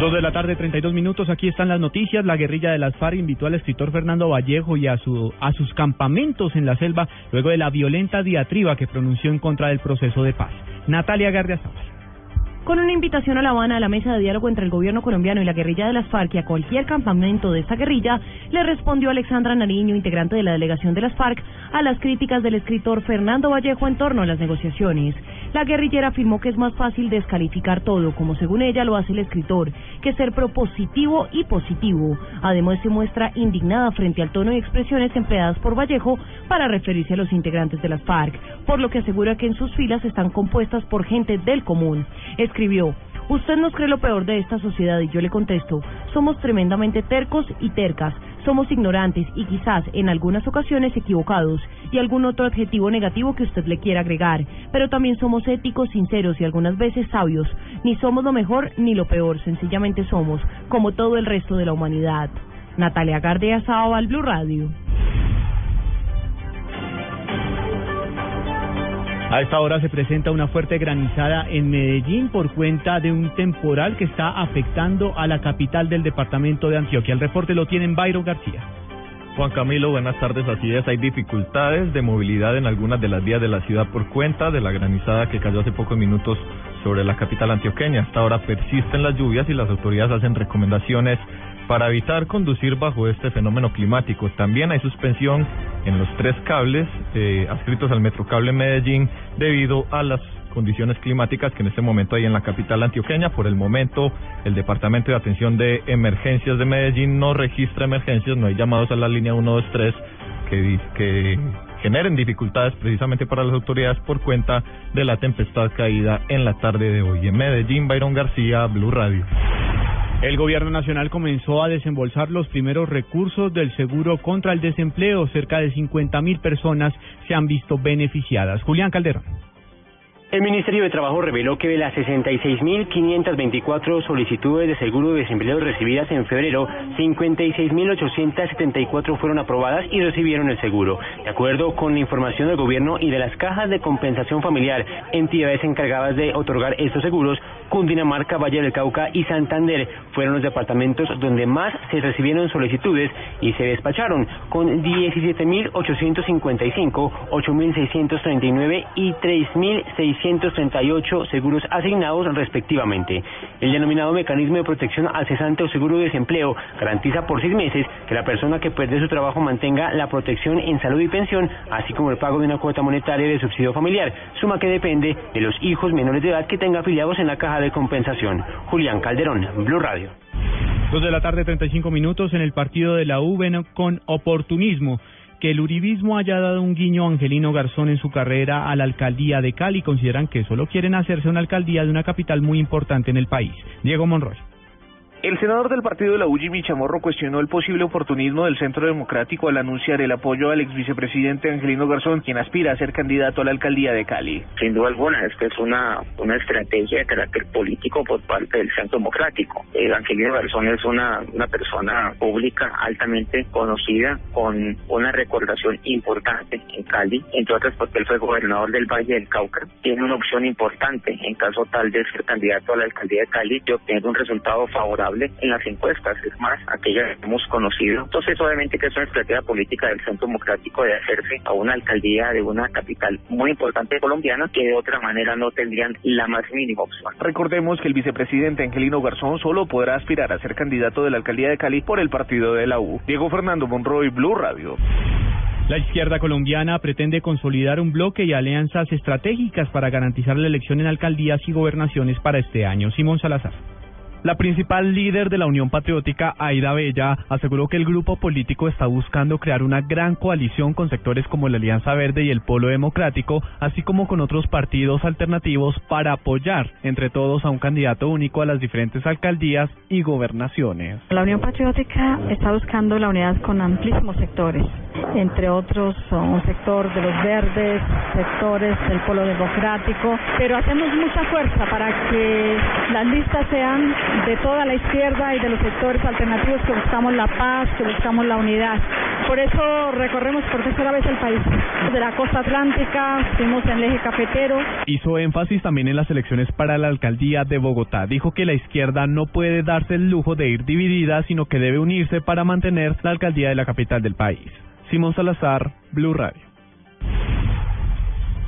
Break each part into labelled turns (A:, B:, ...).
A: Dos de la tarde, 32 minutos. Aquí están las noticias. La guerrilla de las FARC invitó al escritor Fernando Vallejo y a, su, a sus campamentos en la selva luego de la violenta diatriba que pronunció en contra del proceso de paz. Natalia Gardiazabal.
B: Con una invitación a La Habana a la mesa de diálogo entre el gobierno colombiano y la guerrilla de las FARC y a cualquier campamento de esta guerrilla, le respondió Alexandra Nariño, integrante de la delegación de las FARC, a las críticas del escritor Fernando Vallejo en torno a las negociaciones. La guerrillera afirmó que es más fácil descalificar todo, como según ella lo hace el escritor, que ser propositivo y positivo. Además, se muestra indignada frente al tono y expresiones empleadas por Vallejo para referirse a los integrantes de las FARC, por lo que asegura que en sus filas están compuestas por gente del común. Escribió, Usted nos cree lo peor de esta sociedad y yo le contesto, somos tremendamente tercos y tercas, somos ignorantes y quizás en algunas ocasiones equivocados y algún otro adjetivo negativo que usted le quiera agregar, pero también somos éticos, sinceros y algunas veces sabios, ni somos lo mejor ni lo peor, sencillamente somos, como todo el resto de la humanidad. Natalia Gardea al Blue Radio.
A: A esta hora se presenta una fuerte granizada en Medellín por cuenta de un temporal que está afectando a la capital del departamento de Antioquia. El reporte lo tiene Byron García.
C: Juan Camilo, buenas tardes. Así es, hay dificultades de movilidad en algunas de las vías de la ciudad por cuenta de la granizada que cayó hace pocos minutos sobre la capital antioqueña. Hasta ahora persisten las lluvias y las autoridades hacen recomendaciones para evitar conducir bajo este fenómeno climático. También hay suspensión en los tres cables eh, adscritos al Metrocable Medellín debido a las condiciones climáticas que en este momento hay en la capital antioqueña. Por el momento, el Departamento de Atención de Emergencias de Medellín no registra emergencias, no hay llamados a la línea 123 que, que generen dificultades precisamente para las autoridades por cuenta de la tempestad caída en la tarde de hoy. En Medellín, Byron García, Blue Radio.
A: El gobierno nacional comenzó a desembolsar los primeros recursos del seguro contra el desempleo. Cerca de 50 mil personas se han visto beneficiadas. Julián Calderón.
D: El Ministerio de Trabajo reveló que de las 66.524 solicitudes de seguro de desempleo recibidas en febrero, 56.874 fueron aprobadas y recibieron el seguro. De acuerdo con la información del gobierno y de las cajas de compensación familiar, entidades encargadas de otorgar estos seguros, Cundinamarca, Valle del Cauca y Santander fueron los departamentos donde más se recibieron solicitudes y se despacharon, con 17.855, 8.639 y 3.600 138 seguros asignados respectivamente. El denominado mecanismo de protección al cesante o seguro de desempleo garantiza por seis meses que la persona que pierde su trabajo mantenga la protección en salud y pensión, así como el pago de una cuota monetaria de subsidio familiar, suma que depende de los hijos menores de edad que tenga afiliados en la caja de compensación. Julián Calderón, Blue Radio.
A: Dos de la tarde, 35 minutos en el partido de la U con oportunismo que el uribismo haya dado un guiño a Angelino Garzón en su carrera a la alcaldía de Cali. Consideran que solo quieren hacerse una alcaldía de una capital muy importante en el país. Diego Monroy.
E: El senador del partido de la U, Jimmy Chamorro, cuestionó el posible oportunismo del Centro Democrático al anunciar el apoyo al ex vicepresidente Angelino Garzón, quien aspira a ser candidato a la alcaldía de Cali.
F: Sin duda alguna, esta es una, una estrategia de carácter político por parte del Centro Democrático. Eh, Angelino Garzón es una, una persona pública altamente conocida, con una recordación importante en Cali, entre otras porque él fue gobernador del Valle del Cauca. Tiene una opción importante en caso tal de ser candidato a la alcaldía de Cali de obtener un resultado favorable en las encuestas, es más, aquellas que hemos conocido. Entonces, obviamente que es una estrategia política del Centro Democrático de hacerse a una alcaldía de una capital muy importante colombiana que de otra manera no tendrían la más mínima opción.
E: Recordemos que el vicepresidente Angelino Garzón solo podrá aspirar a ser candidato de la alcaldía de Cali por el partido de la U. Diego Fernando Monroy, Blue Radio.
A: La izquierda colombiana pretende consolidar un bloque y alianzas estratégicas para garantizar la elección en alcaldías y gobernaciones para este año. Simón Salazar.
G: La principal líder de la Unión Patriótica, Aida Bella, aseguró que el grupo político está buscando crear una gran coalición con sectores como la Alianza Verde y el Polo Democrático, así como con otros partidos alternativos para apoyar entre todos a un candidato único a las diferentes alcaldías y gobernaciones.
H: La Unión Patriótica está buscando la unidad con amplísimos sectores entre otros un sector de los verdes, sectores del polo democrático, pero hacemos mucha fuerza para que las listas sean de toda la izquierda y de los sectores alternativos que buscamos la paz, que buscamos la unidad. Por eso recorremos por tercera vez el país. De la costa atlántica, fuimos en el eje cafetero.
G: Hizo énfasis también en las elecciones para la alcaldía de Bogotá. Dijo que la izquierda no puede darse el lujo de ir dividida, sino que debe unirse para mantener la alcaldía de la capital del país. Simón Salazar, Blue Radio.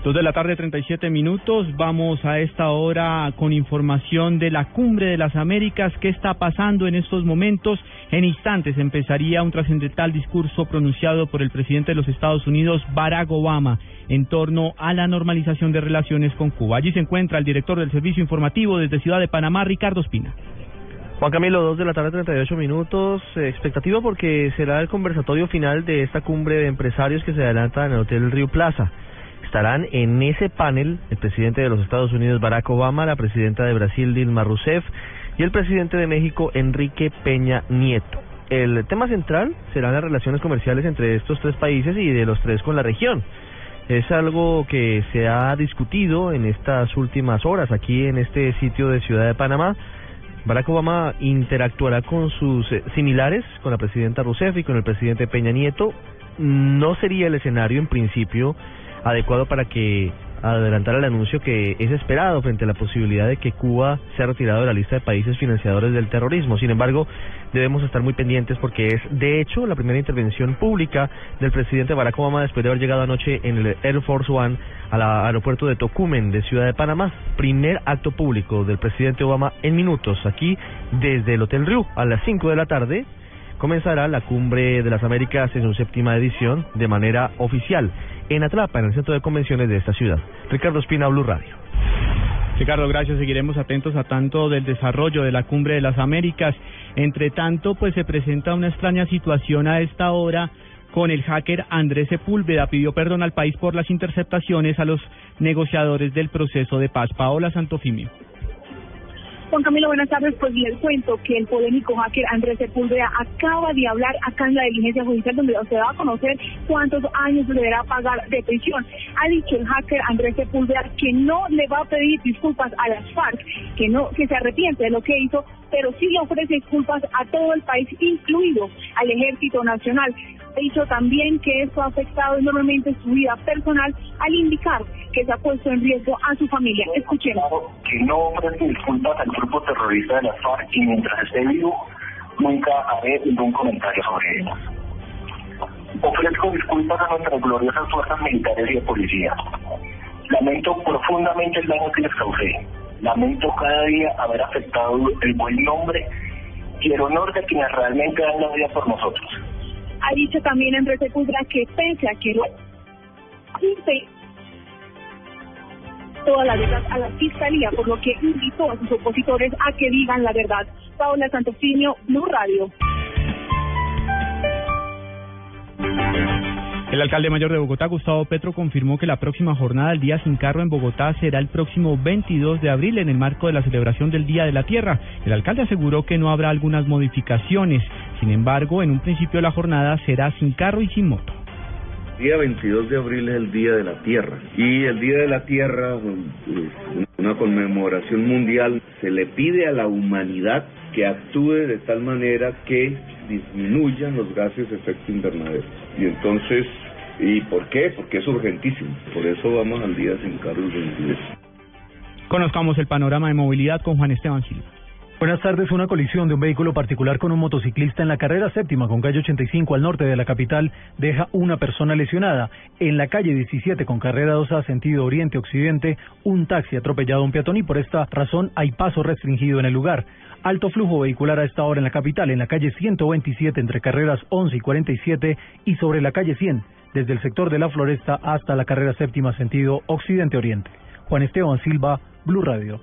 A: Dos de la tarde, 37 minutos. Vamos a esta hora con información de la Cumbre de las Américas. ¿Qué está pasando en estos momentos? En instantes empezaría un trascendental discurso pronunciado por el presidente de los Estados Unidos, Barack Obama, en torno a la normalización de relaciones con Cuba. Allí se encuentra el director del Servicio Informativo desde Ciudad de Panamá, Ricardo Espina.
I: Juan Camilo, dos de la tarde, 38 minutos. Eh, expectativa porque será el conversatorio final de esta cumbre de empresarios que se adelanta en el Hotel Río Plaza. Estarán en ese panel el presidente de los Estados Unidos, Barack Obama, la presidenta de Brasil, Dilma Rousseff, y el presidente de México, Enrique Peña Nieto. El tema central serán las relaciones comerciales entre estos tres países y de los tres con la región. Es algo que se ha discutido en estas últimas horas aquí en este sitio de Ciudad de Panamá Barack Obama interactuará con sus eh, similares, con la presidenta Rousseff y con el presidente Peña Nieto. No sería el escenario, en principio, adecuado para que adelantara el anuncio que es esperado frente a la posibilidad de que Cuba sea retirado de la lista de países financiadores del terrorismo. Sin embargo, debemos estar muy pendientes porque es, de hecho, la primera intervención pública del presidente Barack Obama después de haber llegado anoche en el Air Force One al aeropuerto de Tocumen de Ciudad de Panamá. Primer acto público del presidente Obama en minutos aquí desde el Hotel Riu a las 5 de la tarde comenzará la Cumbre de las Américas en su séptima edición de manera oficial en Atlapa, en el centro de convenciones de esta ciudad. Ricardo Espina, Blue Radio.
A: Ricardo, gracias. Seguiremos atentos a tanto del desarrollo de la Cumbre de las Américas. Entre tanto, pues se presenta una extraña situación a esta hora con el hacker Andrés Sepúlveda. Pidió perdón al país por las interceptaciones a los negociadores del proceso de paz. Paola Santofimio.
J: Juan Camilo, buenas tardes. Pues les cuento que el polémico hacker Andrés Sepúlveda acaba de hablar acá en la diligencia judicial donde se va a conocer cuántos años deberá pagar de prisión. Ha dicho el hacker Andrés Sepúlveda que no le va a pedir disculpas a las FARC, que no que se arrepiente de lo que hizo, pero sí le ofrece disculpas a todo el país, incluido al Ejército Nacional. Ha dicho también que esto ha afectado enormemente su vida personal al indicar que se ha puesto en riesgo a su familia. Escuchemos.
K: Que no ofrece disculpas al grupo terrorista de las FARC y mientras esté vivo nunca haré ningún comentario sobre ellos. Ofrezco disculpas a nuestras gloriosas fuerzas militares y de policía. Lamento profundamente el daño que les causé. Lamento cada día haber afectado el buen nombre y el honor de quienes realmente dan la vida por nosotros.
J: Ha dicho también Andrés Sepúlveda que pese a que lo toda la verdad a la fiscalía, por lo que invitó a sus opositores a que digan la verdad. Paola Santofimio, Blue Radio.
A: El alcalde mayor de Bogotá, Gustavo Petro, confirmó que la próxima jornada del Día Sin Carro en Bogotá será el próximo 22 de abril en el marco de la celebración del Día de la Tierra. El alcalde aseguró que no habrá algunas modificaciones. Sin embargo, en un principio la jornada será sin carro y sin moto.
L: El día 22 de abril es el Día de la Tierra y el Día de la Tierra es una conmemoración mundial. Se le pide a la humanidad que actúe de tal manera que disminuyan los gases de efecto invernadero. Y entonces, ¿y por qué? Porque es urgentísimo. Por eso vamos al Día sin carros 22.
A: Conozcamos el panorama de movilidad con Juan Esteban Silva.
M: Buenas tardes. Una colisión de un vehículo particular con un motociclista en la carrera séptima con calle 85 al norte de la capital deja una persona lesionada. En la calle 17 con carrera 2 a sentido oriente-occidente, un taxi atropellado a un peatón y por esta razón hay paso restringido en el lugar. Alto flujo vehicular a esta hora en la capital, en la calle 127 entre carreras 11 y 47 y sobre la calle 100, desde el sector de la Floresta hasta la carrera séptima sentido occidente-oriente. Juan Esteban Silva, Blue Radio.